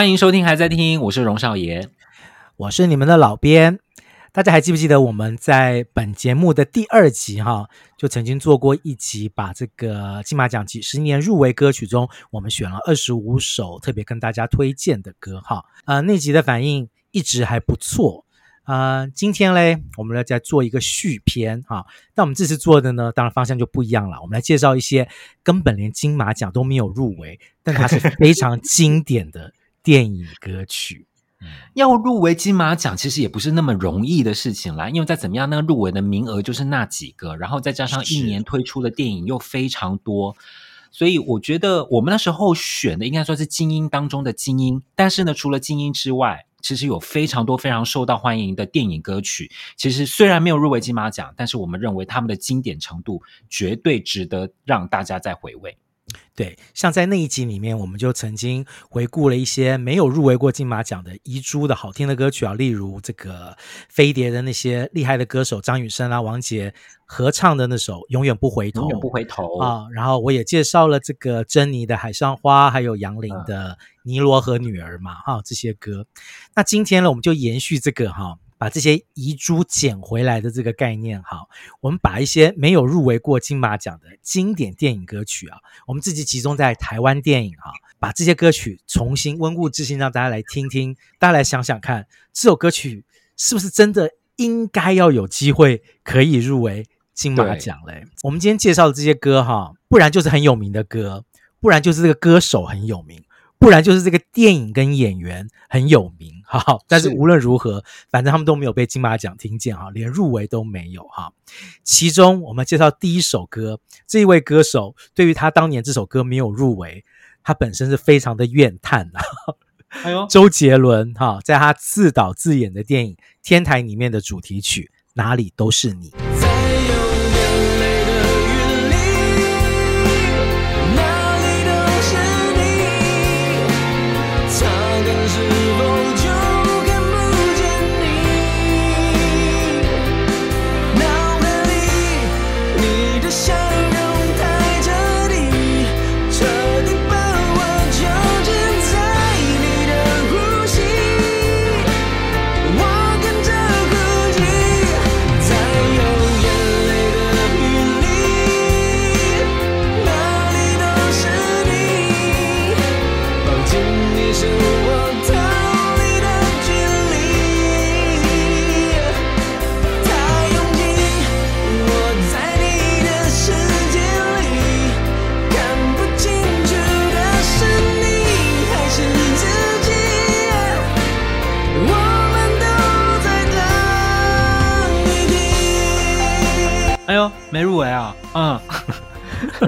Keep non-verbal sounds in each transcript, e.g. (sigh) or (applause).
欢迎收听，还在听，我是荣少爷，我是你们的老编。大家还记不记得我们在本节目的第二集哈，就曾经做过一集，把这个金马奖几十年入围歌曲中，我们选了二十五首特别跟大家推荐的歌哈。呃，那集的反应一直还不错。呃，今天嘞，我们来再做一个续篇哈。那我们这次做的呢，当然方向就不一样了。我们来介绍一些根本连金马奖都没有入围，但它是非常经典的电影歌曲。要入围金马奖，其实也不是那么容易的事情啦。因为再怎么样，那个入围的名额就是那几个，然后再加上一年推出的电影又非常多，所以我觉得我们那时候选的应该说是精英当中的精英。但是呢，除了精英之外，其实有非常多非常受到欢迎的电影歌曲。其实虽然没有入围金马奖，但是我们认为他们的经典程度绝对值得让大家再回味。对，像在那一集里面，我们就曾经回顾了一些没有入围过金马奖的遗珠的好听的歌曲啊，例如这个飞碟的那些厉害的歌手张雨生啊、王杰合唱的那首《永远不回头》，永远不回头啊。然后我也介绍了这个珍妮的《海上花》，还有杨林的《尼罗河女儿》嘛，哈、啊，这些歌。那今天呢，我们就延续这个哈。把这些遗珠捡回来的这个概念，好，我们把一些没有入围过金马奖的经典电影歌曲啊，我们自己集中在台湾电影哈，把这些歌曲重新温故知新，让大家来听听，大家来想想看，这首歌曲是不是真的应该要有机会可以入围金马奖嘞？我们今天介绍的这些歌哈，不然就是很有名的歌，不然就是这个歌手很有名。不然就是这个电影跟演员很有名，(laughs) 哈，但是无论如何，反正他们都没有被金马奖听见，哈，连入围都没有，哈。其中我们介绍第一首歌，这一位歌手对于他当年这首歌没有入围，他本身是非常的怨叹啊。(laughs) 哎呦，周杰伦哈，在他自导自演的电影《天台》里面的主题曲《哪里都是你》。没入围啊，嗯，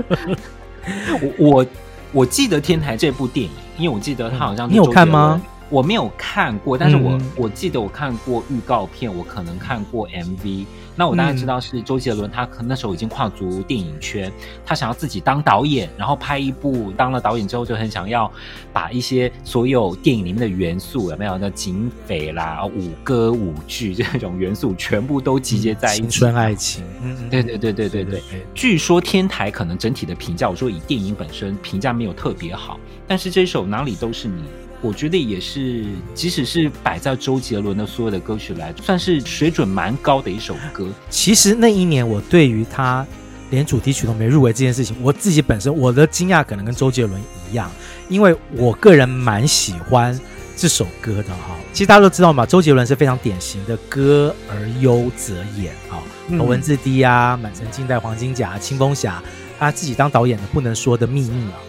(laughs) 我我我记得《天台》这部电影，因为我记得他好像、嗯、你有看吗？我没有看过，但是我、嗯、我记得我看过预告片，我可能看过 MV。那我大概知道是周杰伦，他可能那时候已经跨足电影圈，他想要自己当导演，然后拍一部。当了导演之后，就很想要把一些所有电影里面的元素，有没有？那警匪啦、舞歌舞剧这种元素，全部都集结在一起。青春爱情，嗯，对对对对对对。据说天台可能整体的评价，我说以电影本身评价没有特别好，但是这首哪里都是你。我觉得也是，即使是摆在周杰伦的所有的歌曲来，算是水准蛮高的一首歌。其实那一年，我对于他连主题曲都没入围这件事情，我自己本身我的惊讶可能跟周杰伦一样，因为我个人蛮喜欢这首歌的哈。其实大家都知道嘛，周杰伦是非常典型的歌而优则演啊，头文字 D 啊，满城尽带黄金甲、青蜂侠，他自己当导演的不能说的秘密啊。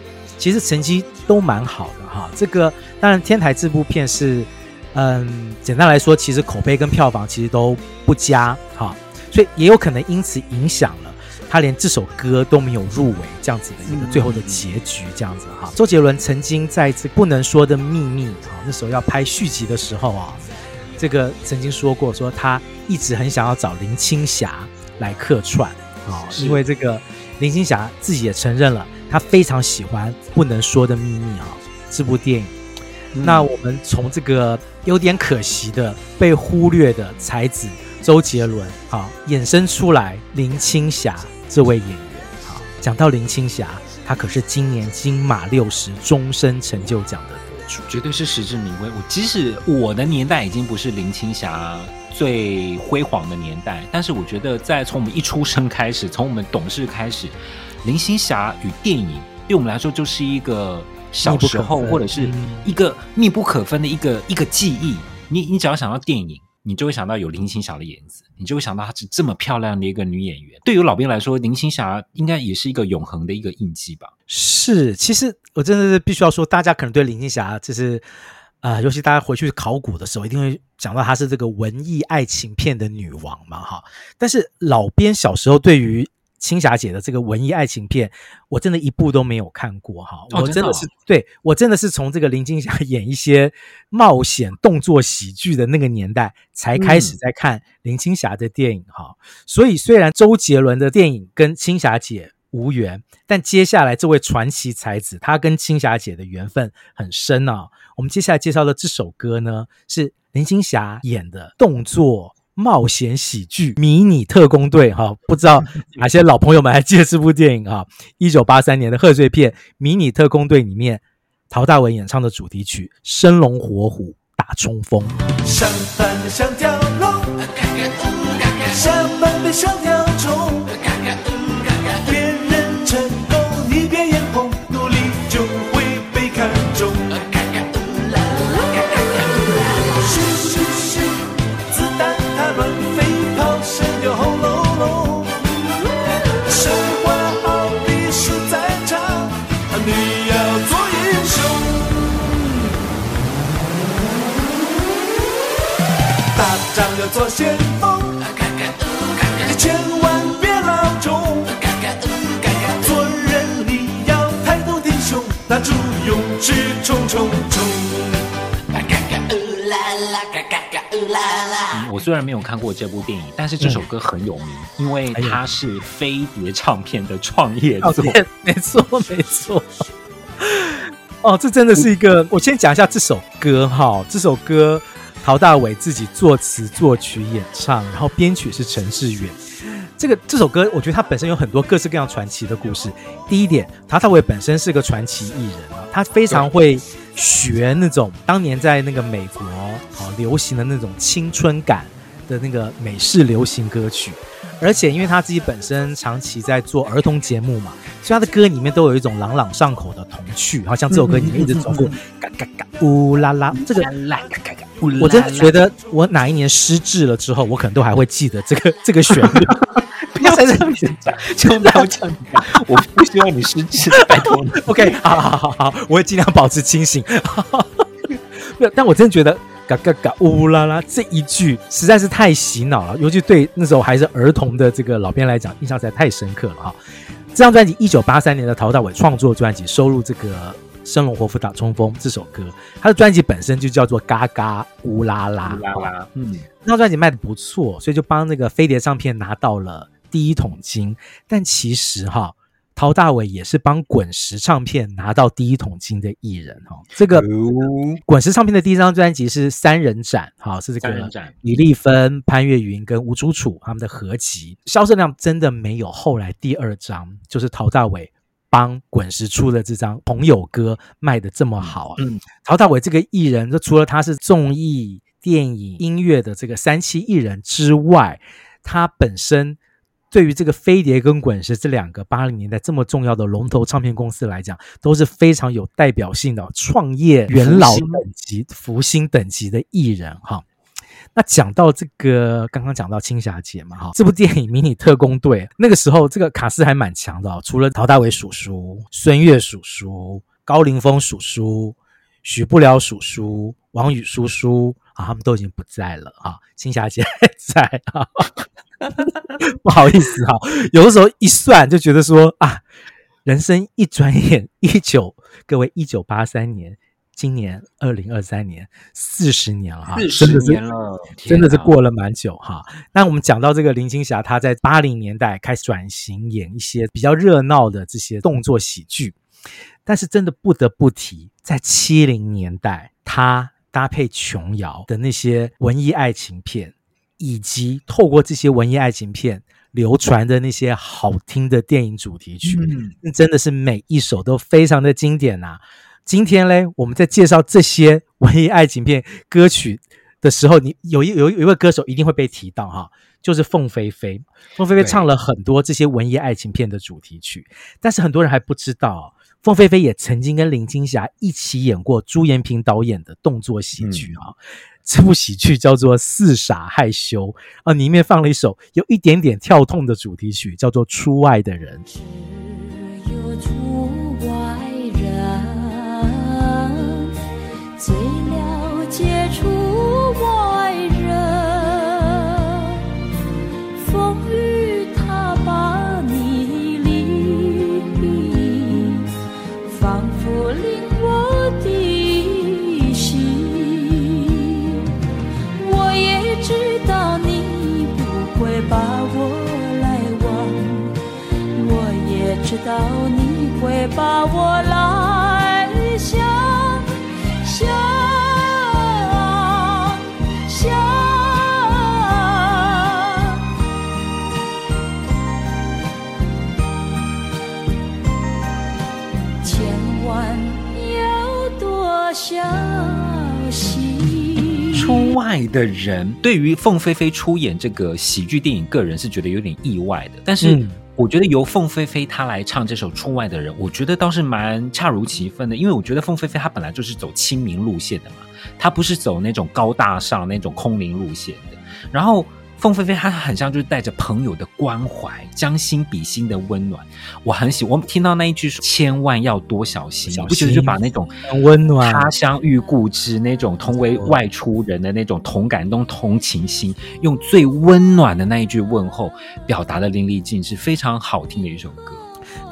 其实成绩都蛮好的哈，这个当然《天台》这部片是，嗯，简单来说，其实口碑跟票房其实都不佳哈，所以也有可能因此影响了他连这首歌都没有入围这样子的一个最后的结局这样子哈。周杰伦曾经在这不能说的秘密啊，那时候要拍续集的时候啊，这个曾经说过说他一直很想要找林青霞来客串啊，因为这个林青霞自己也承认了。他非常喜欢《不能说的秘密》啊，这部电影。嗯、那我们从这个有点可惜的被忽略的才子周杰伦啊，衍生出来林青霞这位演员啊。讲到林青霞，她可是今年金马六十终身成就奖的得主，绝对是实至名归。我即使我的年代已经不是林青霞最辉煌的年代，但是我觉得在从我们一出生开始，从我们懂事开始，林青霞与电影对我们来说就是一个小时候或者是一个密不可分的一个一个记忆。你你只要想到电影。你就会想到有林青霞的影子，你就会想到她是这么漂亮的一个女演员。对于老兵来说，林青霞应该也是一个永恒的一个印记吧？是，其实我真的是必须要说，大家可能对林青霞就是，呃，尤其大家回去考古的时候，一定会讲到她是这个文艺爱情片的女王嘛，哈。但是老编小时候对于青霞姐的这个文艺爱情片，我真的一部都没有看过哈。我真的是，对，我真的是从这个林青霞 (laughs) 演一些冒险动作喜剧的那个年代才开始在看林青霞的电影哈。所以虽然周杰伦的电影跟青霞姐无缘，但接下来这位传奇才子他跟青霞姐的缘分很深啊。我们接下来介绍的这首歌呢，是林青霞演的动作。冒险喜剧《迷你特工队》哈，不知道 (laughs) 哪些老朋友们还记得这部电影啊？一九八三年的贺岁片《迷你特工队》里面，陶大伟演唱的主题曲《生龙活虎打冲锋》。上班的像条龙，下班的像条虫。做先锋，你千万别老种。做人你要抬头挺胸，拿出勇气冲冲冲。我虽然没有看过这部电影，但是这首歌很有名，因为它是飞碟唱片的创业作。(laughs) 没错，没错。哦，这真的是一个。我先讲一下这首歌哈，这首歌。陶大伟自己作词作曲演唱，然后编曲是陈志远。这个这首歌，我觉得他本身有很多各式各样传奇的故事。第一点，陶大伟本身是个传奇艺人啊，他非常会学那种当年在那个美国好流行的那种青春感的那个美式流行歌曲。而且，因为他自己本身长期在做儿童节目嘛，所以他的歌里面都有一种朗朗上口的童趣，好像这首歌里面一直走过嘎嘎嘎乌拉拉，这个我真的觉得我哪一年失智了之后，我可能都还会记得这个 (laughs) 这个旋律。(laughs) 不要在这里讲，(laughs) 千万不要这样讲，我不希望你失智，拜托你。OK，好好好好，我会尽量保持清醒。但我真的觉得。嘎嘎嘎乌啦啦，这一句实在是太洗脑了，尤其对那时候还是儿童的这个老编来讲，印象实在太深刻了哈。这张专辑一九八三年的陶大伟创作专辑，收录这个《生龙活虎打冲锋》这首歌，他的专辑本身就叫做嘎嘎乌拉拉，乌拉拉，嗯，那张专辑卖的不错，所以就帮那个飞碟唱片拿到了第一桶金。但其实哈。陶大伟也是帮滚石唱片拿到第一桶金的艺人哈，这个滚石唱片的第一张专辑是三人展哈，是这个李丽芬、潘越云跟吴楚楚他们的合集，销售量真的没有后来第二张就是陶大伟帮滚石出的这张《朋友歌》卖的这么好啊。嗯，陶大伟这个艺人，就除了他是综艺、电影、音乐的这个三期艺人之外，他本身。对于这个飞碟跟滚石这两个八零年代这么重要的龙头唱片公司来讲，都是非常有代表性的创业元老等级、福星等级的艺人哈。那讲到这个，刚刚讲到青霞姐嘛哈，这部电影《迷你特工队》那个时候这个卡司还蛮强的哦，除了陶大伟叔叔、孙越叔叔、高凌风叔叔、许不了叔叔、王宇叔叔啊，他们都已经不在了啊，青霞姐还在啊。(laughs) 不好意思哈，有的时候一算就觉得说啊，人生一转眼一九，各位一九八三年，今年二零二三年，四十年了哈，四十年了，真的是过了蛮久哈。那我们讲到这个林青霞，她在八零年代开始转型演一些比较热闹的这些动作喜剧，但是真的不得不提，在七零年代，她搭配琼瑶的那些文艺爱情片。以及透过这些文艺爱情片流传的那些好听的电影主题曲，嗯，真的是每一首都非常的经典呐、啊。今天嘞，我们在介绍这些文艺爱情片歌曲的时候，你有一有有一位歌手一定会被提到哈，就是凤飞飞。凤飞飞唱了很多这些文艺爱情片的主题曲，但是很多人还不知道，凤飞飞也曾经跟林青霞一起演过朱延平导演的动作喜剧啊。嗯、这部喜剧叫做《四傻害羞》啊，里面放了一首有一点点跳痛的主题曲，叫做《出外的人》。最了解出外人，风雨它把你离，仿佛令我的心，我也知道你不会把我来忘，我也知道你会把我来想。出外的人对于凤飞飞出演这个喜剧电影，个人是觉得有点意外的，但是。我觉得由凤飞飞她来唱这首《出外的人》，我觉得倒是蛮恰如其分的，因为我觉得凤飞飞她本来就是走亲民路线的嘛，她不是走那种高大上那种空灵路线的，然后。凤飞飞，她很像就是带着朋友的关怀，将心比心的温暖。我很喜欢，我听到那一句说“千万要多小心”，小心不觉得就把那种温暖、他乡遇故知那种同为外出人的那种同感、那种同情心，用最温暖的那一句问候，表达的淋漓尽致，非常好听的一首歌，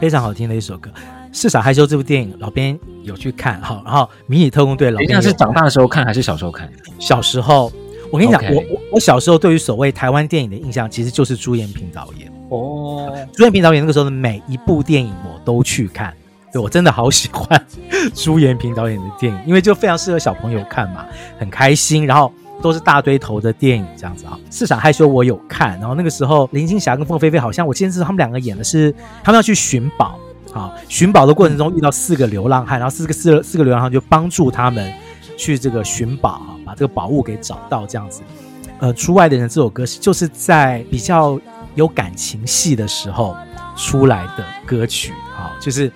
非常好听的一首歌。《是傻害羞》这部电影，老编有去看哈，然后《迷你特工队》老编是长大的时候看还是小时候看？小时候。我跟你讲，Okay. 我我我小时候对于所谓台湾电影的印象，其实就是朱延平导演哦。Oh. 朱延平导演那个时候的每一部电影我都去看，对，我真的好喜欢朱延平导演的电影，因为就非常适合小朋友看嘛，很开心，然后都是大堆头的电影这样子啊。四傻害羞我有看，然后那个时候林青霞跟凤飞飞好像我记得是他们两个演的是他们要去寻宝啊，寻宝的过程中遇到四个流浪汉，然后四个四四个流浪汉就帮助他们。去这个寻宝啊，把这个宝物给找到，这样子。呃，出外的人这首歌就是在比较有感情戏的时候出来的歌曲啊，就是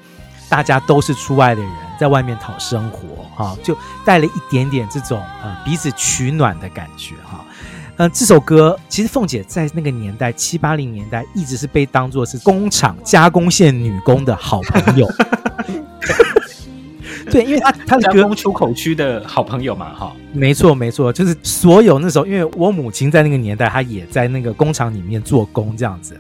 大家都是出外的人，在外面讨生活啊，就带了一点点这种呃彼此取暖的感觉哈。呃，这首歌其实凤姐在那个年代七八零年代一直是被当作是工厂加工线女工的好朋友。(laughs) 对，因为他他的歌出口区的好朋友嘛，哈，没错没错，就是所有那时候，因为我母亲在那个年代，她也在那个工厂里面做工，这样子，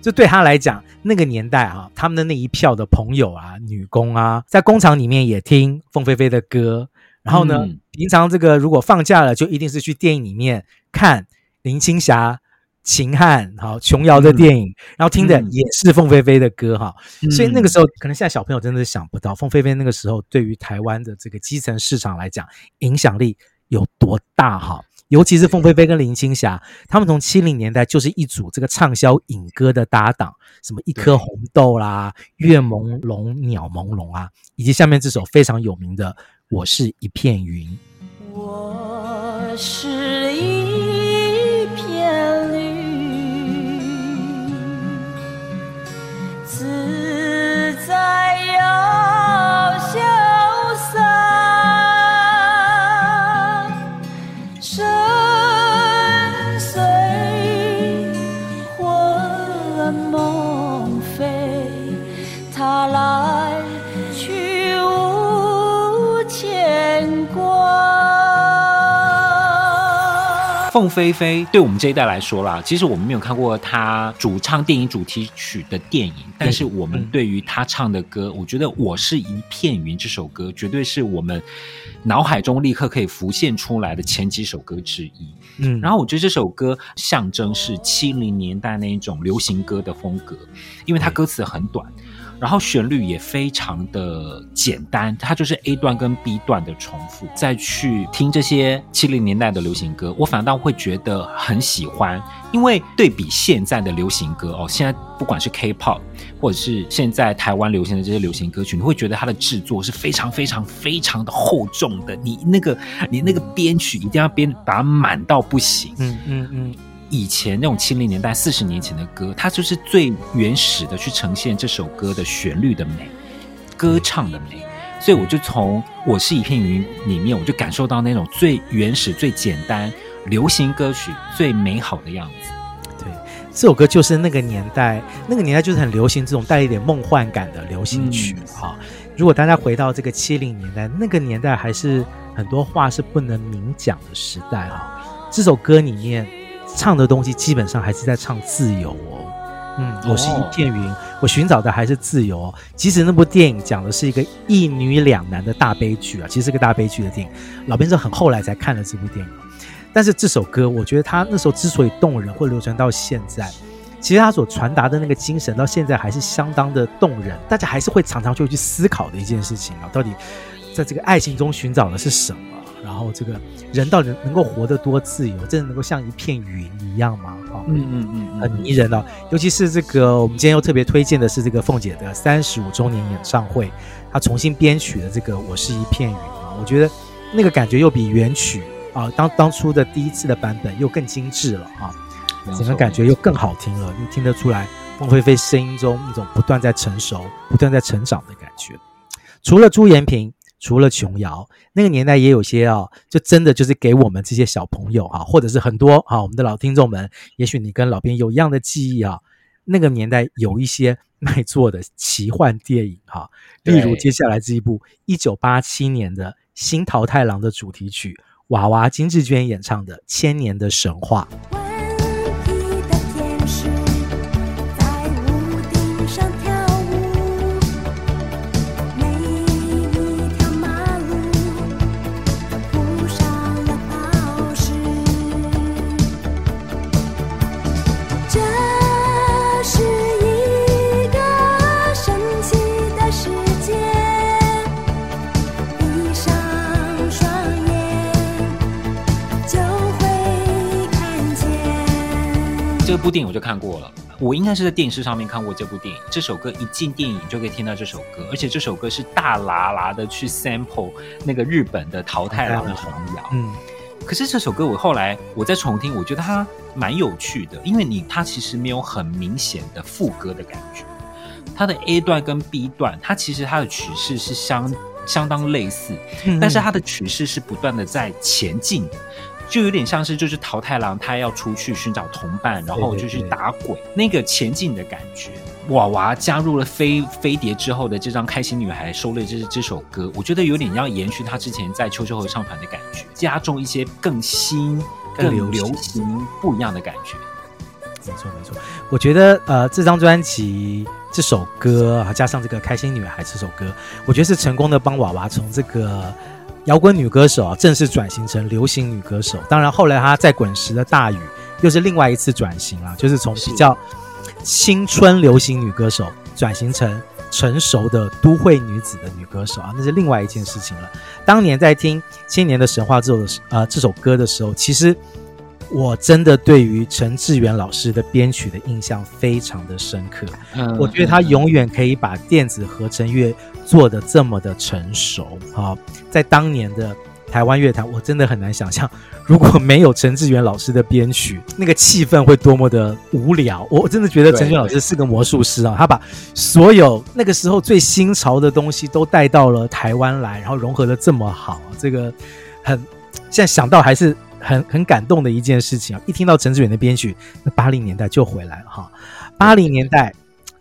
就对她来讲，那个年代啊，他们的那一票的朋友啊，女工啊，在工厂里面也听凤飞飞的歌，然后呢，嗯、平常这个如果放假了，就一定是去电影里面看林青霞。秦汉好，琼瑶的电影，嗯、然后听的也是凤飞飞的歌哈，嗯、所以那个时候可能现在小朋友真的是想不到，凤飞飞那个时候对于台湾的这个基层市场来讲，影响力有多大哈。尤其是凤飞飞跟林青霞，他们从七零年代就是一组这个畅销影歌的搭档，什么一颗红豆啦，月朦胧，鸟朦胧啊，以及下面这首非常有名的《我是一片云》。我是凤飞飞对我们这一代来说啦，其实我们没有看过她主唱电影主题曲的电影，但是我们对于她唱的歌，我觉得《我是一片云》这首歌绝对是我们脑海中立刻可以浮现出来的前几首歌之一。嗯，然后我觉得这首歌象征是七零年代那一种流行歌的风格，因为它歌词很短。然后旋律也非常的简单，它就是 A 段跟 B 段的重复。再去听这些七零年代的流行歌，我反倒会觉得很喜欢，因为对比现在的流行歌哦，现在不管是 K-pop 或者是现在台湾流行的这些流行歌曲，你会觉得它的制作是非常非常非常的厚重的，你那个你那个编曲一定要编把它满到不行。嗯嗯嗯。以前那种七零年代、四十年前的歌，它就是最原始的去呈现这首歌的旋律的美、歌唱的美，所以我就从《我是一片云》里面，我就感受到那种最原始、最简单流行歌曲最美好的样子。对，这首歌就是那个年代，那个年代就是很流行这种带一点梦幻感的流行曲。哈、嗯，如果大家回到这个七零年代，那个年代还是很多话是不能明讲的时代啊。这首歌里面。唱的东西基本上还是在唱自由哦，嗯，我是一片云，我寻找的还是自由哦。即使那部电影讲的是一个一女两男的大悲剧啊，其实是个大悲剧的电影。老编是很后来才看了这部电影，但是这首歌，我觉得他那时候之所以动人，会流传到现在，其实他所传达的那个精神，到现在还是相当的动人。大家还是会常常就会去思考的一件事情啊，到底在这个爱情中寻找的是什么？然后这个人到底能够活得多自由，真的能够像一片云一样吗？哈、嗯，嗯嗯嗯，很迷人哦。尤其是这个，我们今天又特别推荐的是这个凤姐的三十五周年演唱会，她重新编曲的这个《我是一片云》啊，我觉得那个感觉又比原曲啊，当当初的第一次的版本又更精致了啊，整个感觉又更好听了，你听得出来凤飞飞声音中那种不断在成熟、不断在成长的感觉。除了朱延平。除了琼瑶，那个年代也有些啊、哦，就真的就是给我们这些小朋友哈、啊，或者是很多啊，我们的老听众们，也许你跟老编有一样的记忆啊。那个年代有一些卖座的奇幻电影哈、啊，例如接下来这一部一九八七年的新桃太郎的主题曲，娃娃金志娟演唱的《千年的神话》。部电影我就看过了，我应该是在电视上面看过这部电影。这首歌一进电影就可以听到这首歌，而且这首歌是大喇喇的去 sample 那个日本的桃太郎的童谣。嗯，可是这首歌我后来我再重听，我觉得它蛮有趣的，因为你它其实没有很明显的副歌的感觉，它的 A 段跟 B 段，它其实它的曲式是相相当类似，但是它的曲式是不断的在前进的。就有点像是，就是桃太郎他要出去寻找同伴，然后就去打鬼，那个前进的感觉。娃娃加入了飞飞碟之后的这张《开心女孩》，收录这这首歌，我觉得有点要延续他之前在秋秋合唱团的感觉，加重一些更新、更流行、不一样的感觉。没错没错，我觉得呃，这张专辑这首歌啊，加上这个《开心女孩》这首歌，我觉得是成功的帮娃娃从这个。摇滚女歌手啊，正式转型成流行女歌手。当然，后来她在滚石的大雨又是另外一次转型了，就是从比较青春流行女歌手转型成成熟的都会女子的女歌手啊，那是另外一件事情了。当年在听《青年的神话》这首呃这首歌的时候，其实我真的对于陈志远老师的编曲的印象非常的深刻。嗯，我觉得他永远可以把电子合成乐。做的这么的成熟啊，在当年的台湾乐坛，我真的很难想象，如果没有陈志远老师的编曲，那个气氛会多么的无聊。我真的觉得陈志远老师是个魔术师啊，他把所有那个时候最新潮的东西都带到了台湾来，然后融合的这么好，这个很现在想到还是很很感动的一件事情啊！一听到陈志远的编曲，那八零年代就回来了哈，八零年代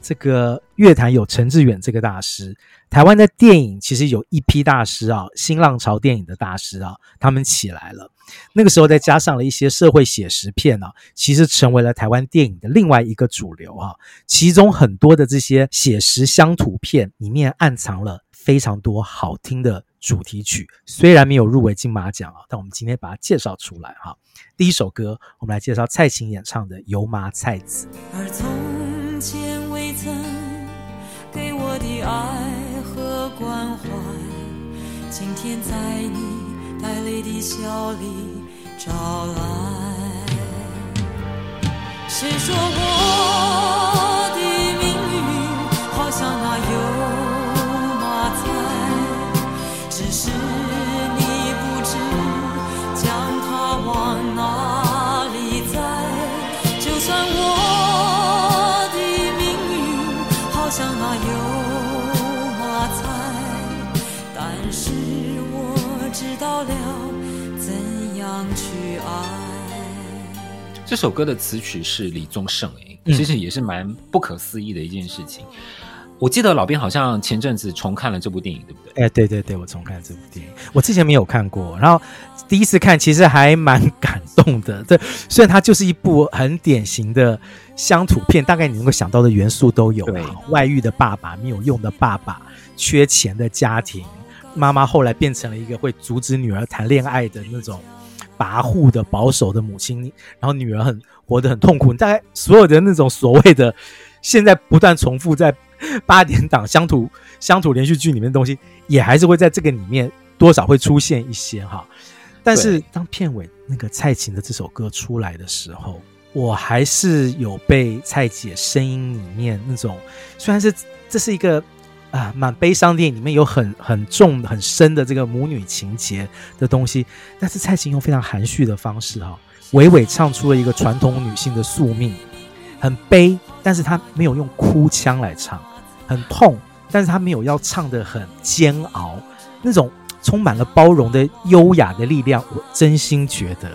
这个乐坛有陈志远这个大师。台湾的电影其实有一批大师啊，新浪潮电影的大师啊，他们起来了。那个时候再加上了一些社会写实片啊，其实成为了台湾电影的另外一个主流啊。其中很多的这些写实乡土片里面暗藏了非常多好听的主题曲，虽然没有入围金马奖啊，但我们今天把它介绍出来哈。第一首歌，我们来介绍蔡琴演唱的《油麻菜籽》。而从前未曾给我的爱和关怀，今天在你带泪的笑里找来。谁说我知道了怎样去爱。这首歌的词曲是李宗盛，哎，其实也是蛮不可思议的一件事情。嗯、我记得老兵好像前阵子重看了这部电影，对不对？哎，对对对，我重看了这部电影，我之前没有看过，然后第一次看，其实还蛮感动的。对，虽然它就是一部很典型的乡土片，大概你能够想到的元素都有，对，外遇的爸爸，没有用的爸爸，缺钱的家庭，妈妈后来变成了一个会阻止女儿谈恋爱的那种。跋扈的保守的母亲，然后女儿很活得很痛苦。大概所有的那种所谓的现在不断重复在八点档乡土乡土连续剧里面的东西，也还是会在这个里面多少会出现一些哈。但是当片尾那个蔡琴的这首歌出来的时候，我还是有被蔡姐声音里面那种，虽然是这是一个。啊，蛮悲伤电影里面有很很重很深的这个母女情结的东西，但是蔡琴用非常含蓄的方式哈，娓娓唱出了一个传统女性的宿命，很悲，但是她没有用哭腔来唱，很痛，但是她没有要唱的很煎熬，那种充满了包容的优雅的力量，我真心觉得，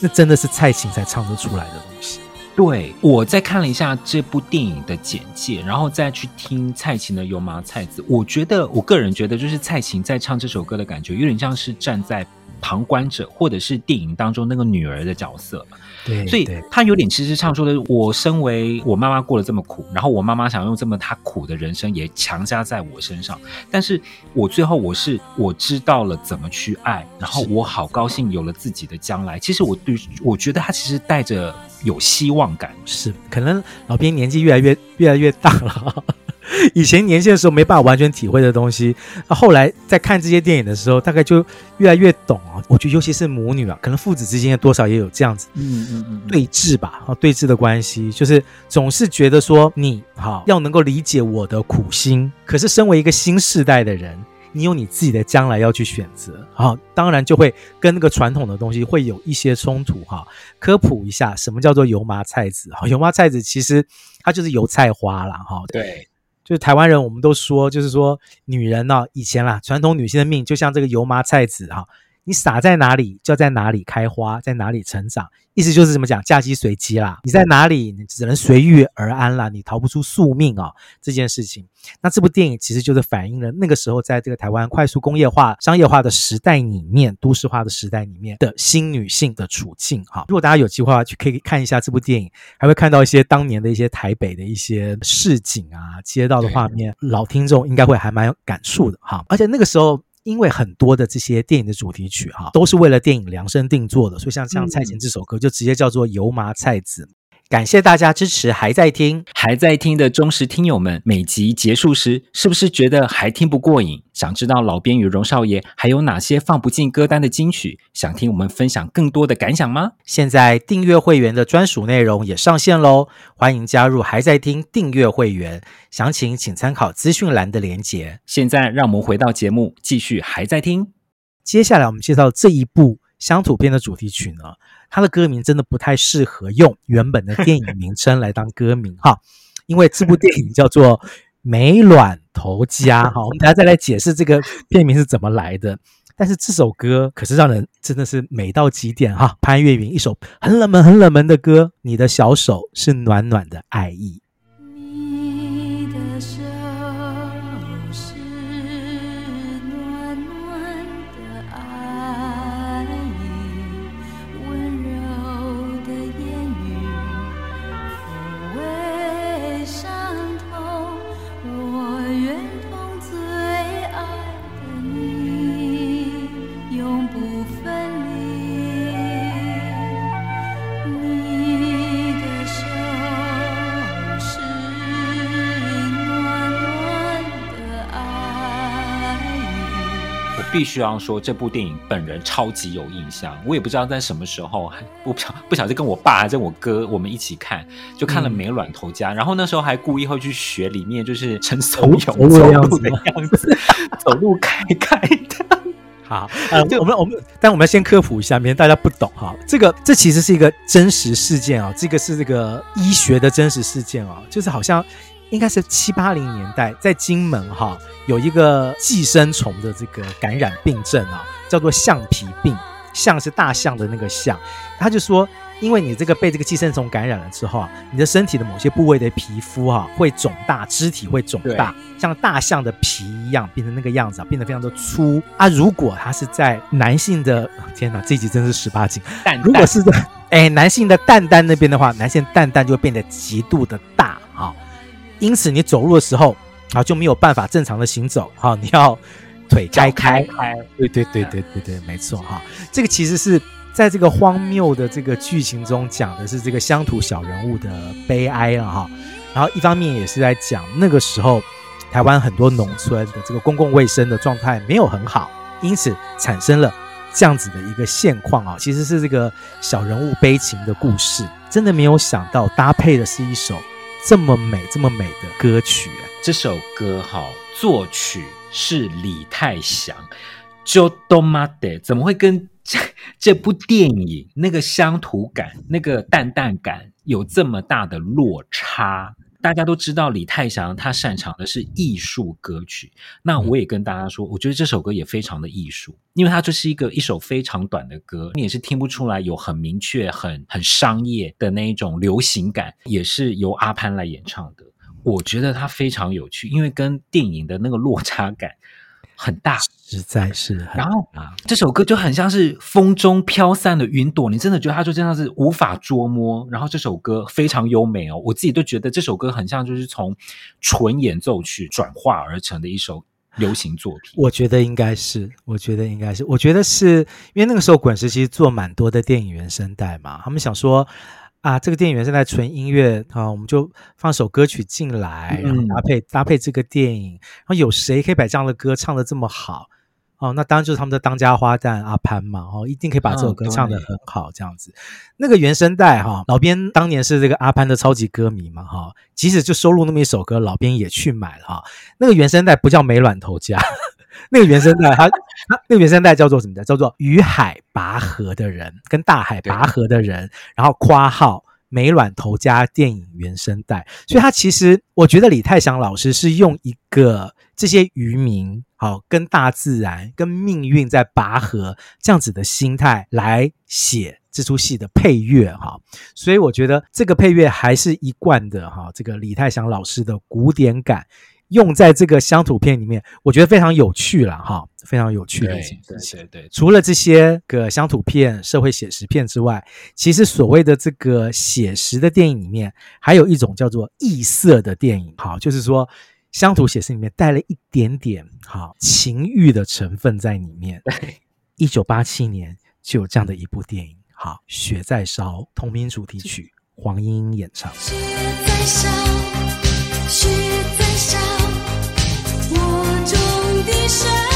那真的是蔡琴才唱得出来的东西。对，我再看了一下这部电影的简介，然后再去听蔡琴的《油麻菜籽》，我觉得，我个人觉得，就是蔡琴在唱这首歌的感觉，有点像是站在。旁观者，或者是电影当中那个女儿的角色，对，所以她有点其实唱出的，我身为我妈妈过得这么苦，然后我妈妈想用这么她苦的人生也强加在我身上，但是我最后我是我知道了怎么去爱，然后我好高兴有了自己的将来。其实我对我觉得她其实带着有希望感，是可能老编年纪越来越越来越大了。(laughs) 以前年轻的时候没办法完全体会的东西，那后来在看这些电影的时候，大概就越来越懂啊。我觉得尤其是母女啊，可能父子之间多少也有这样子，嗯嗯嗯，对峙吧，啊，对峙的关系，就是总是觉得说你好要能够理解我的苦心，可是身为一个新世代的人，你有你自己的将来要去选择啊，当然就会跟那个传统的东西会有一些冲突哈。科普一下，什么叫做油麻菜籽？哈，油麻菜籽其实它就是油菜花啦。哈。对。就是台湾人，我们都说，就是说，女人呢、啊，以前啦，传统女性的命就像这个油麻菜籽哈，你撒在哪里，就要在哪里开花，在哪里成长。意思就是怎么讲，嫁鸡随鸡啦，你在哪里，你只能随遇而安啦，你逃不出宿命啊、哦，这件事情。那这部电影其实就是反映了那个时候，在这个台湾快速工业化、商业化的时代里面，都市化的时代里面的新女性的处境哈。如果大家有机会去可以看一下这部电影，还会看到一些当年的一些台北的一些市井啊、街道的画面，老听众应该会还蛮有感触的哈。而且那个时候。因为很多的这些电影的主题曲哈，都是为了电影量身定做的，所以像像蔡琴这首歌就直接叫做《油麻菜籽》。感谢大家支持，还在听，还在听的忠实听友们，每集结束时，是不是觉得还听不过瘾？想知道老编与荣少爷还有哪些放不进歌单的金曲？想听我们分享更多的感想吗？现在订阅会员的专属内容也上线喽，欢迎加入还在听订阅会员，详情请参考资讯栏的连结。现在让我们回到节目，继续还在听。接下来我们介绍这一部乡土片的主题曲呢。它的歌名真的不太适合用原本的 (laughs) 电影名称来当歌名哈，因为这部电影叫做《美卵头家》哈，我们等下再来解释这个片名是怎么来的。但是这首歌可是让人真的是美到极点哈，潘越云一首很冷门很冷门的歌，你的小手是暖暖的爱意。须要说，这部电影本人超级有印象。我也不知道在什么时候，还不晓不晓得跟我爸还是我哥，我们一起看，就看了《没卵头家》嗯，然后那时候还故意会去学里面就是陈松勇走路的样子，(laughs) 走路开开的。(laughs) 好，呃，我们我们，但我们要先科普一下，免得大家不懂哈。这个这其实是一个真实事件啊，这个是这个医学的真实事件啊，就是好像应该是七八零年代在金门哈有一个寄生虫的这个感染病症啊，叫做象皮病，象是大象的那个象，他就说。因为你这个被这个寄生虫感染了之后啊，你的身体的某些部位的皮肤啊会肿大，肢体会肿大，像大象的皮一样变成那个样子啊，变得非常的粗啊。如果它是在男性的，天哪，这一集真是十八禁。蛋蛋如果是在哎男性的蛋蛋那边的话，男性蛋蛋就会变得极度的大啊，因此你走路的时候啊就没有办法正常的行走啊，你要腿开开。开对对对对对对，没错哈，这个其实是。在这个荒谬的这个剧情中，讲的是这个乡土小人物的悲哀了哈。然后一方面也是在讲那个时候台湾很多农村的这个公共卫生的状态没有很好，因此产生了这样子的一个现况啊。其实是这个小人物悲情的故事，真的没有想到搭配的是一首这么美、这么美的歌曲。这首歌哈，作曲是李泰祥，就多妈的，怎么会跟？(laughs) 这这部电影那个乡土感、那个淡淡感有这么大的落差，大家都知道李泰祥他擅长的是艺术歌曲。那我也跟大家说，我觉得这首歌也非常的艺术，因为它就是一个一首非常短的歌，你也是听不出来有很明确、很很商业的那一种流行感，也是由阿潘来演唱的。我觉得它非常有趣，因为跟电影的那个落差感。很大，实在是很大。然后这首歌就很像是风中飘散的云朵，你真的觉得它就真的是无法捉摸。然后这首歌非常优美哦，我自己都觉得这首歌很像就是从纯演奏曲转化而成的一首流行作品。我觉得应该是，我觉得应该是，我觉得是因为那个时候滚石其实做蛮多的电影原声带嘛，他们想说。啊，这个电影原声带纯音乐啊，我们就放首歌曲进来，然后搭配搭配这个电影，然后有谁可以把这样的歌唱得这么好？哦，那当然就是他们的当家花旦阿潘嘛，哦，一定可以把这首歌唱得很好，这样子。那个原声带哈，老编当年是这个阿潘的超级歌迷嘛，哈，即使就收录那么一首歌，老编也去买了哈。那个原声带不叫没卵头家。(laughs) 那个原声带，它它那个原声带叫做什么的？叫做与海拔河的人，跟大海拔河的人，然后括号美卵头家电影原声带。所以，他其实我觉得李泰祥老师是用一个这些渔民，好跟大自然、跟命运在拔河这样子的心态来写这出戏的配乐，哈。所以，我觉得这个配乐还是一贯的哈，这个李泰祥老师的古典感。用在这个乡土片里面，我觉得非常有趣了哈，非常有趣的事情。对对对，除了这些个乡土片、社会写实片之外，其实所谓的这个写实的电影里面，还有一种叫做异色的电影，好，就是说乡土写实里面带了一点点哈情欲的成分在里面。一九八七年就有这样的一部电影，好，《雪在烧》同名主题曲，黄莺莺演唱。雪在烧，雪在烧。的神。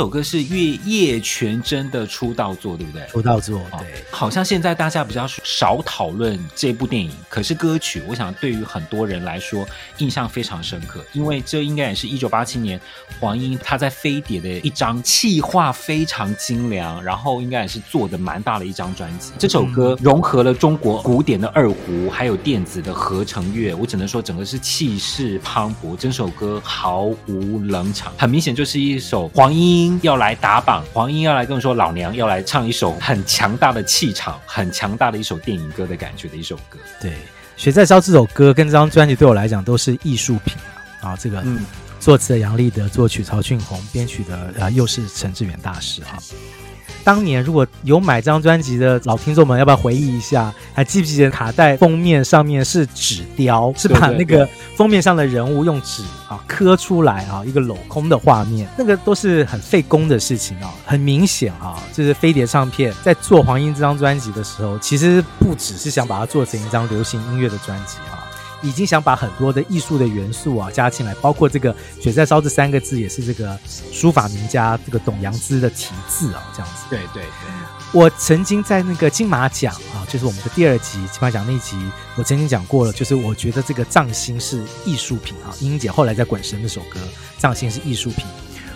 首歌是叶叶全真的出道作，对不对？出道作，对。好像现在大家比较少讨论这部电影，可是歌曲，我想对于很多人来说印象非常深刻，因为这应该也是一九八七年黄英她在飞碟的一张气化非常精良，然后应该也是做的蛮大的一张专辑。这首歌融合了中国古典的二胡，还有电子的合成乐，我只能说整个是气势磅礴，整首歌毫无冷场，很明显就是一首黄莺要来打榜，黄英要来跟我说老娘要来唱一首很强大的气场、很强大的一首电影歌的感觉的一首歌。对，《雪在烧》这首歌跟这张专辑对我来讲都是艺术品啊！啊，这个嗯，作词的杨立德，作曲曹俊宏，编曲的啊又是陈志远大师哈。当年如果有买这张专辑的老听众们，要不要回忆一下？还记不记得卡带封面上面是纸雕，是把那个封面上的人物用纸啊刻出来啊，一个镂空的画面，那个都是很费工的事情啊。很明显啊，就是飞碟唱片在做黄英这张专辑的时候，其实不只是想把它做成一张流行音乐的专辑啊。已经想把很多的艺术的元素啊加进来，包括这个“雪在烧”这三个字，也是这个书法名家这个董阳之的题字啊，这样子。对对对，我曾经在那个金马奖啊，就是我们的第二集金马奖那一集，我曾经讲过了，就是我觉得这个藏心是艺术品啊。英姐后来在《滚神》那首歌，藏心是艺术品。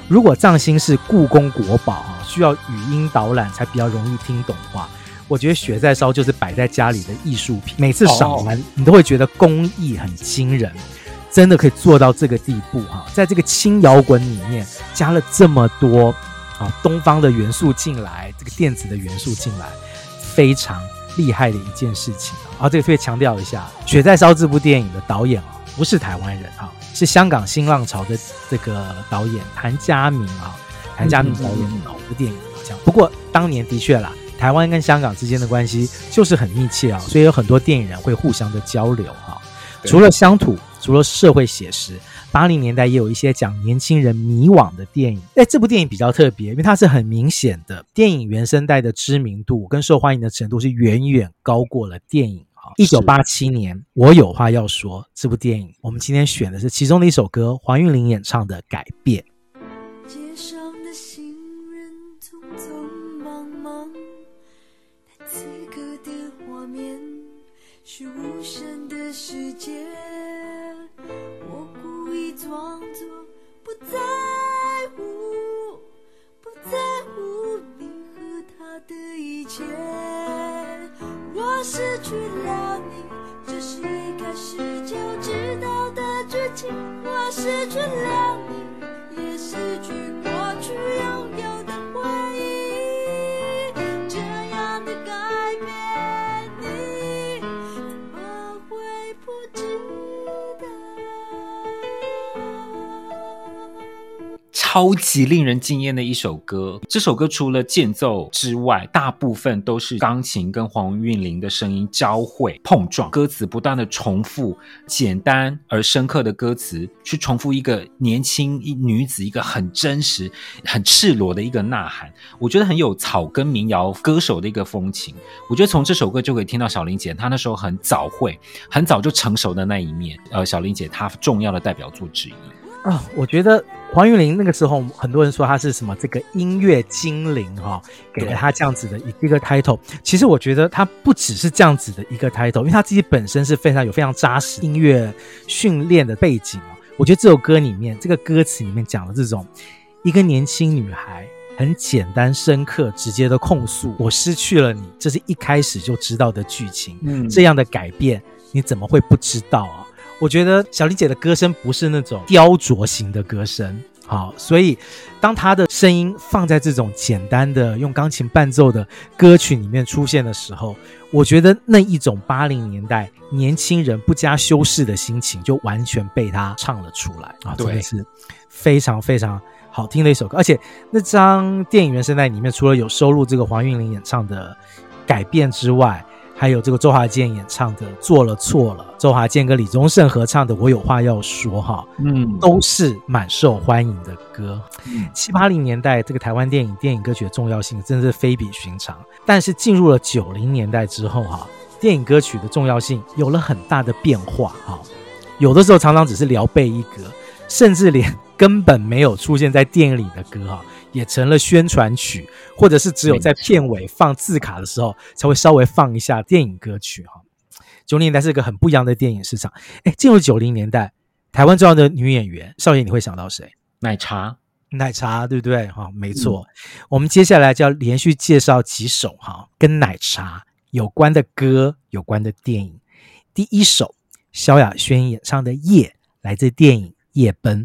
如果藏心是故宫国宝啊，需要语音导览才比较容易听懂的话。我觉得雪在烧就是摆在家里的艺术品，每次赏完你都会觉得工艺很惊人，真的可以做到这个地步哈！在这个轻摇滚里面加了这么多啊东方的元素进来，这个电子的元素进来，非常厉害的一件事情啊！这个特别强调一下，《雪在烧》这部电影的导演啊不是台湾人啊，是香港新浪潮的这个导演谭家明啊，谭家明导演的老的电影好像，不过当年的确啦。台湾跟香港之间的关系就是很密切啊，所以有很多电影人会互相的交流哈。除了乡土，除了社会写实，八零年代也有一些讲年轻人迷惘的电影。哎，这部电影比较特别，因为它是很明显的电影原声带的知名度跟受欢迎的程度是远远高过了电影哈。一九八七年，我有话要说这部电影，我们今天选的是其中的一首歌，黄韵玲演唱的《改变》。是无声的世界，我故意装作不在乎，不在乎你和他的一切。我失去了你，这是一开始就知道的剧情。我失去了你，也失去过去拥有超级令人惊艳的一首歌。这首歌除了间奏之外，大部分都是钢琴跟黄韵玲的声音交汇碰撞，歌词不断的重复，简单而深刻的歌词去重复一个年轻一女子一个很真实、很赤裸的一个呐喊。我觉得很有草根民谣歌手的一个风情。我觉得从这首歌就可以听到小林姐她那时候很早会、很早就成熟的那一面。呃，小林姐她重要的代表作之一。啊、哦，我觉得黄韵玲那个时候，很多人说她是什么这个音乐精灵哈、哦，给了她这样子的一个 title。其实我觉得她不只是这样子的一个 title，因为她自己本身是非常有非常扎实音乐训练的背景。我觉得这首歌里面这个歌词里面讲的这种一个年轻女孩很简单、深刻、直接的控诉：“我失去了你”，这是一开始就知道的剧情。嗯，这样的改变你怎么会不知道啊？我觉得小林姐的歌声不是那种雕琢型的歌声，好，所以当她的声音放在这种简单的用钢琴伴奏的歌曲里面出现的时候，我觉得那一种八零年代年轻人不加修饰的心情就完全被她唱了出来啊，真的是非常非常好听的一首歌。而且那张电影原声带里面，除了有收录这个黄韵玲演唱的改变之外，还有这个周华健演唱的《做了错了》，周华健跟李宗盛合唱的《我有话要说》哈，嗯，都是蛮受欢迎的歌。七八零年代这个台湾电影电影歌曲的重要性真的是非比寻常。但是进入了九零年代之后哈，电影歌曲的重要性有了很大的变化哈，有的时候常常只是聊备一格，甚至连根本没有出现在电影里的歌哈，也成了宣传曲，或者是只有在片尾放字卡的时候才会稍微放一下电影歌曲哈。九零年代是一个很不一样的电影市场。哎，进入九零年代，台湾重要的女演员，少爷你会想到谁？奶茶，奶茶，对不对？哈，没错。嗯、我们接下来就要连续介绍几首哈跟奶茶有关的歌、有关的电影。第一首，萧亚轩演唱的《夜》，来自电影《夜奔》。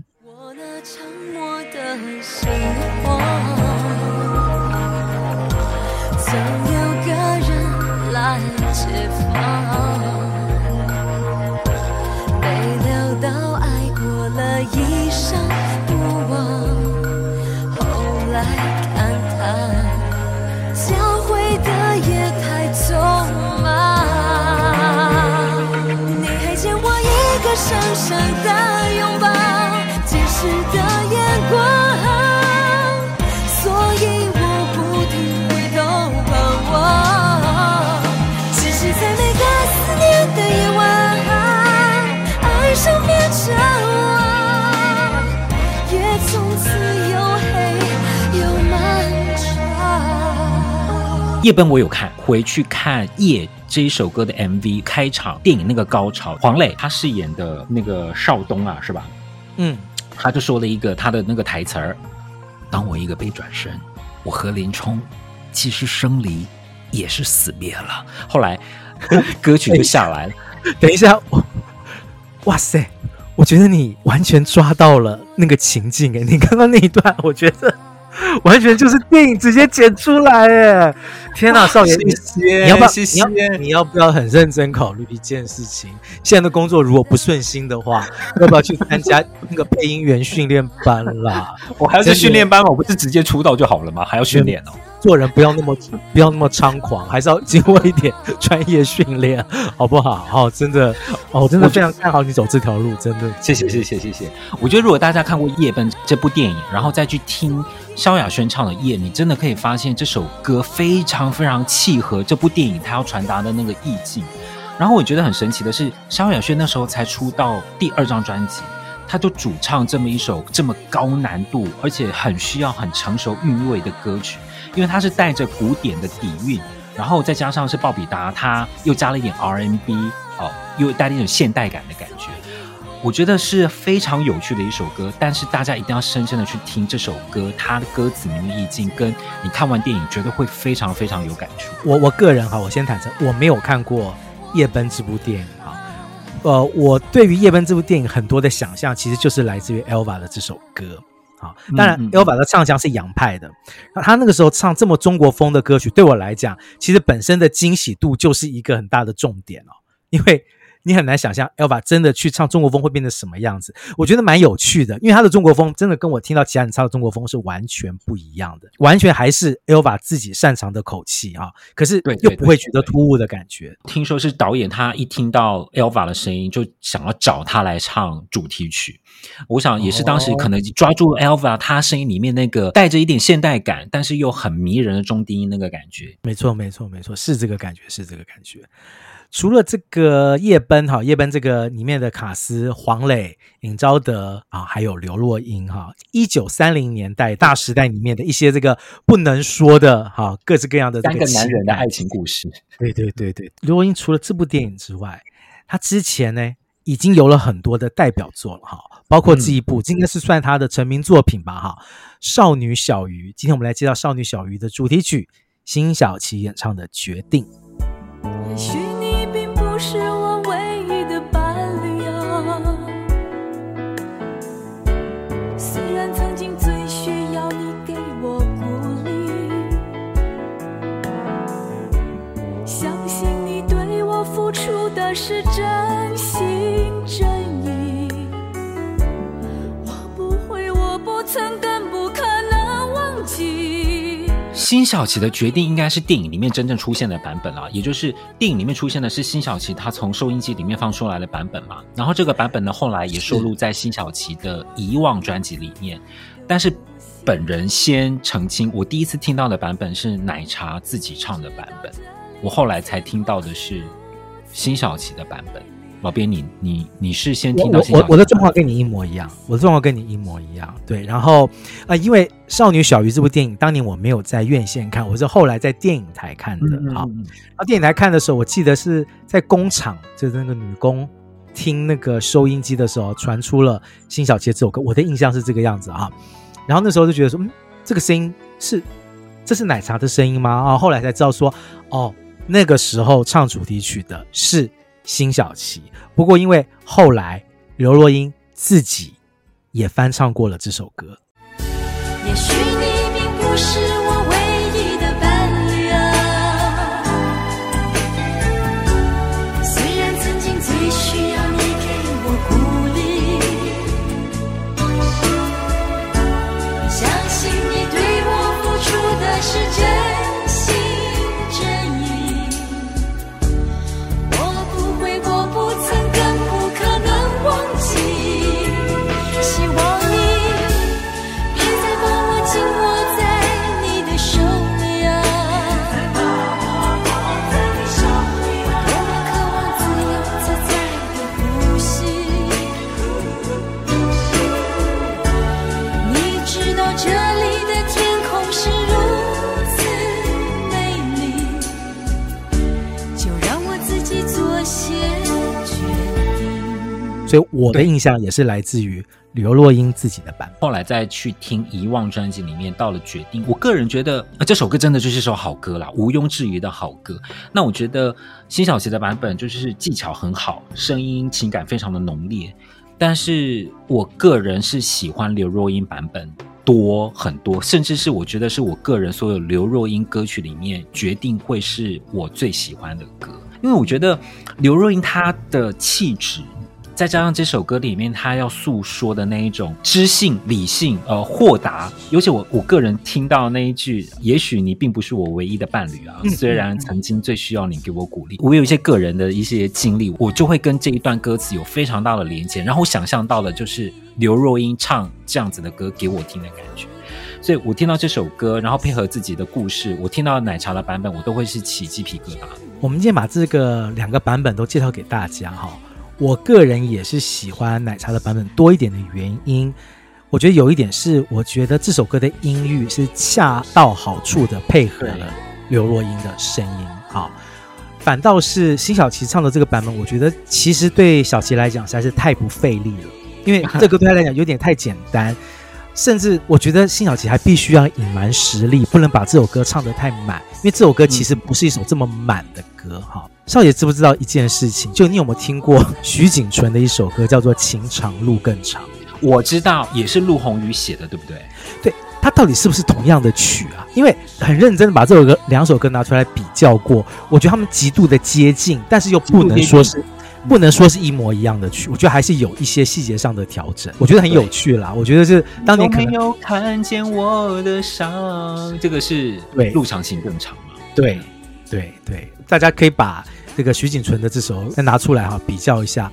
个深深的拥抱，坚实的眼光，所以我不停回头盼望。只是在每个思念的夜晚，爱上变成我，也从此又黑又漫长。夜奔我有看，回去看夜这一首歌的 MV 开场电影那个高潮，黄磊他饰演的那个邵东啊，是吧？嗯，他就说了一个他的那个台词儿：“当我一个背转身，我和林冲其实生离也是死别了。”后来 (laughs) 歌曲就下来了。(laughs) 等一下，哇塞，我觉得你完全抓到了那个情境诶，你刚刚那一段，我觉得。(laughs) 完全就是电影直接剪出来耶！天哪，少爷，你要不要？谢谢你要你要不要很认真考虑一件事情？现在的工作如果不顺心的话，(laughs) 要不要去参加那个配音员训练班啦？(laughs) 我还要去训练班吗？我不是直接出道就好了吗？还要训练哦。做人不要那么不要那么猖狂，还是要经过一点专业训练，好不好？哦，真的，哦，真的非常看好你走这条路，真的，谢谢，谢谢，谢谢。我觉得如果大家看过《夜奔》这部电影，然后再去听萧亚轩唱的《夜》，你真的可以发现这首歌非常非常契合这部电影它要传达的那个意境。然后我觉得很神奇的是，萧亚轩那时候才出道第二张专辑，他就主唱这么一首这么高难度，而且很需要很成熟韵味的歌曲。因为它是带着古典的底蕴，然后再加上是鲍比达，他又加了一点 R&B，哦，又带了一种现代感的感觉，我觉得是非常有趣的一首歌。但是大家一定要深深的去听这首歌，它的歌词里面意境，跟你看完电影绝对会非常非常有感触。我我个人哈，我先坦诚，我没有看过《夜奔》这部电影哈，呃，我对于《夜奔》这部电影很多的想象，其实就是来自于 Elva 的这首歌。好，当然，Elva 的唱腔是洋派的。那他那个时候唱这么中国风的歌曲，对我来讲，其实本身的惊喜度就是一个很大的重点哦，因为。你很难想象 Elva 真的去唱中国风会变成什么样子，我觉得蛮有趣的，因为他的中国风真的跟我听到其他人唱的中国风是完全不一样的，完全还是 Elva 自己擅长的口气啊，可是又不会觉得突兀的感觉。听说是导演他一听到 Elva 的声音就想要找他来唱主题曲，我想也是当时可能抓住 Elva 他声音里面那个带着一点现代感，但是又很迷人的中低音那个感觉。没错，没错，没错，是这个感觉，是这个感觉。除了这个夜奔哈，夜奔这个里面的卡斯黄磊、尹昭德啊，还有刘若英哈，一九三零年代大时代里面的一些这个不能说的哈，各式各样的三个男人的爱情故事。对对对对，刘若英除了这部电影之外，她之前呢已经有了很多的代表作了哈，包括这一部，应该是算她的成名作品吧哈，《少女小鱼》。今天我们来介绍《少女小鱼》的主题曲，辛晓琪演唱的《决定》。是我唯一的伴侣啊！虽然曾经最需要你给我鼓励，相信你对我付出的是真心真意。我不会，我不曾，辛晓琪的决定应该是电影里面真正出现的版本啊，也就是电影里面出现的是辛晓琪她从收音机里面放出来的版本嘛。然后这个版本呢，后来也收录在辛晓琪的《遗忘》专辑里面。但是本人先澄清，我第一次听到的版本是奶茶自己唱的版本，我后来才听到的是辛晓琪的版本。老编，你你你是先听到我我我的状况跟你一模一样，我的状况跟你一模一样。对，然后啊、呃，因为《少女小鱼》这部电影当年我没有在院线看，我是后来在电影台看的。好、嗯，然后电影台看的时候，我记得是在工厂，就是那个女工听那个收音机的时候传出了辛晓琪这首歌，我的印象是这个样子啊。然后那时候就觉得说，嗯，这个声音是这是奶茶的声音吗？啊，后来才知道说，哦。那个时候唱主题曲的是辛晓琪，不过因为后来刘若英自己也翻唱过了这首歌。也许你并不是所以我的印象也是来自于刘若英自己的版本。后来再去听《遗忘》专辑里面，到了决定，我个人觉得这首歌真的就是首好歌啦，毋庸置疑的好歌。那我觉得辛晓琪的版本就是技巧很好，声音情感非常的浓烈。但是我个人是喜欢刘若英版本多很多，甚至是我觉得是我个人所有刘若英歌曲里面，决定会是我最喜欢的歌，因为我觉得刘若英她的气质。再加上这首歌里面他要诉说的那一种知性、理性、呃豁达，尤其我我个人听到那一句“也许你并不是我唯一的伴侣啊，虽然曾经最需要你给我鼓励”，我有一些个人的一些经历，我就会跟这一段歌词有非常大的连接，然后我想象到的就是刘若英唱这样子的歌给我听的感觉，所以我听到这首歌，然后配合自己的故事，我听到奶茶的版本，我都会是起鸡皮疙瘩。我们今天把这个两个版本都介绍给大家哈。我个人也是喜欢奶茶的版本多一点的原因，我觉得有一点是，我觉得这首歌的音域是恰到好处的配合了刘若英的声音啊，反倒是辛晓琪唱的这个版本，我觉得其实对小琪来讲实在是太不费力了，因为这个对他来讲有点太简单，甚至我觉得辛晓琪还必须要隐瞒实力，不能把这首歌唱得太满，因为这首歌其实不是一首这么满的歌哈。少爷知不知道一件事情？就你有没有听过 (laughs) 徐锦纯的一首歌，叫做《情长路更长》？我知道，也是陆鸿宇写的，对不对？对，他到底是不是同样的曲啊？因为很认真的把这首歌两首歌拿出来比较过，我觉得他们极度的接近，但是又不能说是不能说是一模一样的曲。我觉得还是有一些细节上的调整，我觉得很有趣啦。我觉得是当年可能没有看见我的伤，这个是对路长情更长嘛？对对对，大家可以把。这个徐锦纯的这首再拿出来哈，比较一下，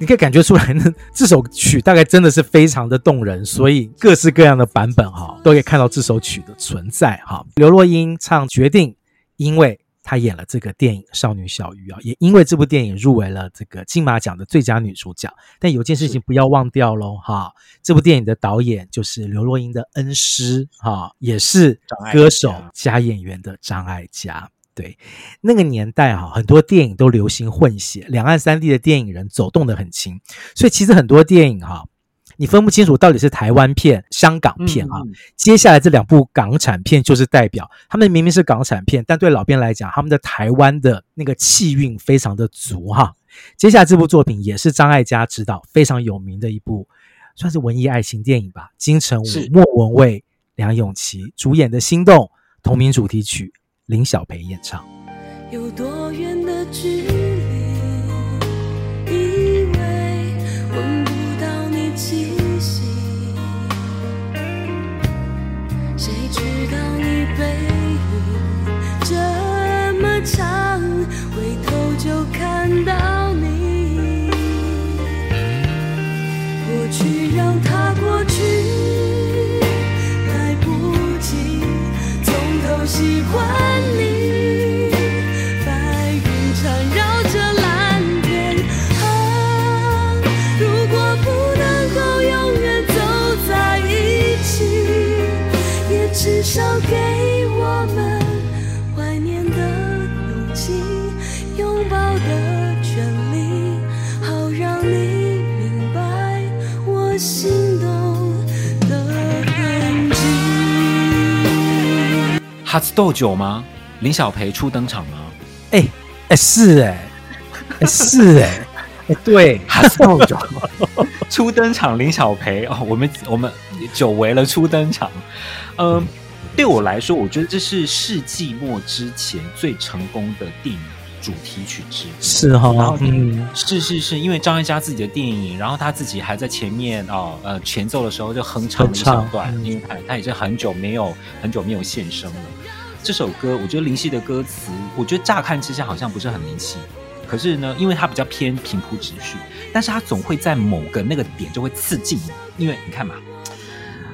你可以感觉出来呢，(laughs) 这首曲大概真的是非常的动人，所以各式各样的版本哈，都可以看到这首曲的存在哈。刘若英唱《决定》，因为她演了这个电影《少女小鱼》啊，也因为这部电影入围了这个金马奖的最佳女主角。但有件事情不要忘掉喽哈，这部电影的导演就是刘若英的恩师哈，也是歌手加演员的张艾嘉。对，那个年代哈，很多电影都流行混血，两岸三地的电影人走动的很轻，所以其实很多电影哈，你分不清楚到底是台湾片、香港片啊。嗯嗯。接下来这两部港产片就是代表，他们明明是港产片，但对老编来讲，他们的台湾的那个气韵非常的足哈。接下来这部作品也是张艾嘉执导，非常有名的一部，算是文艺爱情电影吧。金城武、莫文蔚、梁咏琪主演的《心动》同名主题曲。林小培演唱。有多远的距离？初豆酒吗？林小培初登场吗？哎哎是哎哎是哎哎对，初豆酒 (laughs) 初登场林小培哦，我们我们久违了初登场，嗯、呃，对我来说，我觉得这是世纪末之前最成功的电影。主题曲之一是哈、哦，嗯，是是是，因为张艾嘉自己的电影，然后他自己还在前面哦，呃，前奏的时候就哼唱了一小段，嗯、因为他他已经很久没有很久没有现声了。这首歌，我觉得林夕的歌词，我觉得乍看之下好像不是很灵气，可是呢，因为它比较偏平铺直叙，但是它总会在某个那个点就会刺激你，因为你看嘛，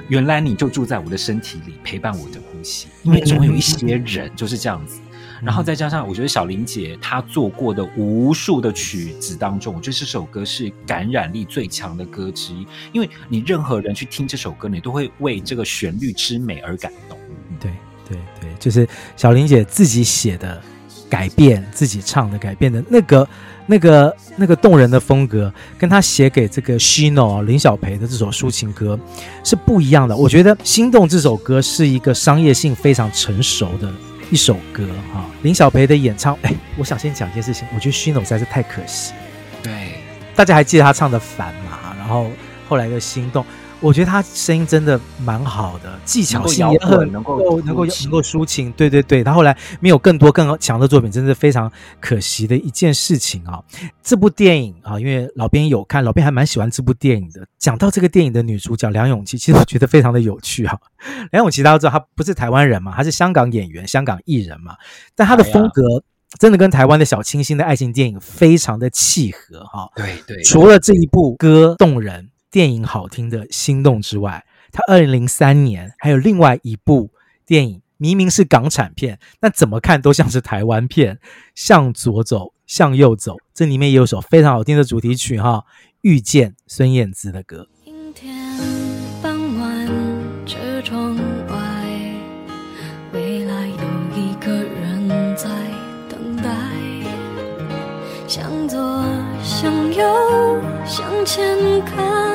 原来你就住在我的身体里，陪伴我的呼吸，因为总会有一些人就是这样子。然后再加上，我觉得小林姐她做过的无数的曲子当中，我觉得这首歌是感染力最强的歌之一。因为你任何人去听这首歌，你都会为这个旋律之美而感就是小林姐自己写的改变，自己唱的改变的那个那个那个动人的风格，跟她写给这个 Shino 林小培的这首抒情歌是不一样的。我觉得《心动》这首歌是一个商业性非常成熟的。一首歌哈，林小培的演唱，哎，我想先讲一件事情，我觉得 Shino 实在是太可惜。对，大家还记得他唱的《烦》嘛？然后后来的《心动》。我觉得他声音真的蛮好的，技巧性也很能够能够能够抒情。对对对，他后来没有更多更强的作品，真是非常可惜的一件事情啊。这部电影啊，因为老编有看，老编还蛮喜欢这部电影的。讲到这个电影的女主角梁咏琪，其实我觉得非常的有趣哈。(laughs) 梁咏琪大家都知道，她不是台湾人嘛，她是香港演员、香港艺人嘛，但她的风格真的跟台湾的小清新的爱情电影非常的契合哈。对对，除了这一部歌动人。电影好听的心动之外，他二零零三年还有另外一部电影，明明是港产片，但怎么看都像是台湾片。向左走，向右走，这里面也有首非常好听的主题曲哈，《遇见》孙燕姿的歌。阴天傍晚，车窗外，未来有一个人在等待。向左，向右，向前看。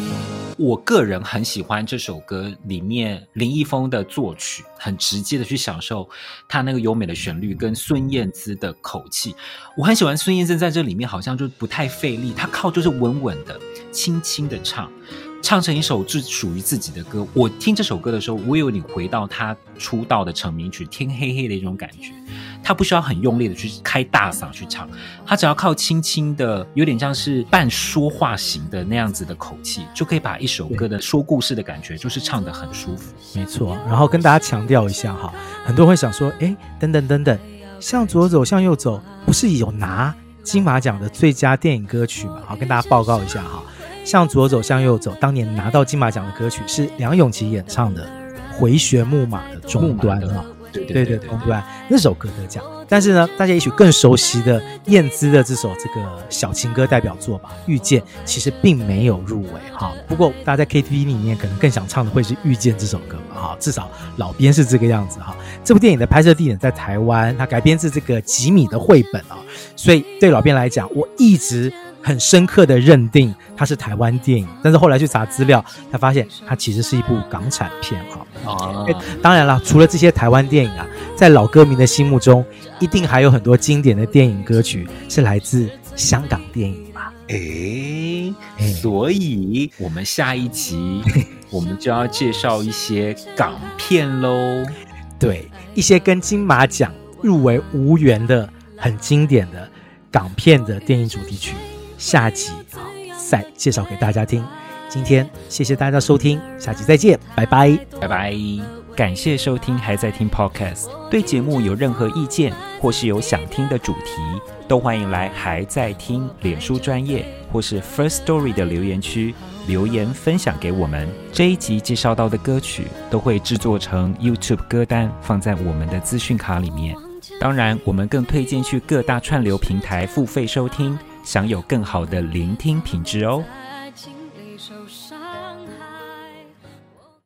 我个人很喜欢这首歌里面林一峰的作曲，很直接的去享受他那个优美的旋律跟孙燕姿的口气。我很喜欢孙燕姿在这里面好像就不太费力，她靠就是稳稳的、轻轻的唱。唱成一首自属于自己的歌。我听这首歌的时候，我有点回到他出道的成名曲《天黑黑》的一种感觉。他不需要很用力的去开大嗓去唱，他只要靠轻轻的，有点像是半说话型的那样子的口气，就可以把一首歌的说故事的感觉，就是唱得很舒服。没错。然后跟大家强调一下哈，很多人会想说，哎，等等等等，向左走，向右走，不是有拿金马奖的最佳电影歌曲吗？好，跟大家报告一下哈。向左走，向右走。当年拿到金马奖的歌曲是梁咏琪演唱的《回旋木马的终端》啊，对对对，终端那首歌得奖。但是呢，大家也许更熟悉的燕姿的这首这个小情歌代表作吧，《遇见》其实并没有入围哈。不过大家在 KTV 里面可能更想唱的会是《遇见》这首歌嘛哈，至少老编是这个样子哈。这部电影的拍摄地点在台湾，它改编自这个吉米的绘本啊，所以对老编来讲，我一直。很深刻的认定它是台湾电影，但是后来去查资料，他发现它其实是一部港产片哈。哦，当然了，除了这些台湾电影啊，在老歌迷的心目中，一定还有很多经典的电影歌曲是来自香港电影吧？诶，所以我们下一集 (laughs) 我们就要介绍一些港片喽。对，一些跟金马奖入围无缘的很经典的港片的电影主题曲。下集好，再介绍给大家听。今天谢谢大家收听，下集再见，拜拜，拜拜。感谢收听，还在听 Podcast。对节目有任何意见，或是有想听的主题，都欢迎来还在听脸书专业或是 First Story 的留言区留言分享给我们。这一集介绍到的歌曲都会制作成 YouTube 歌单，放在我们的资讯卡里面。当然，我们更推荐去各大串流平台付费收听，享有更好的聆听品质哦。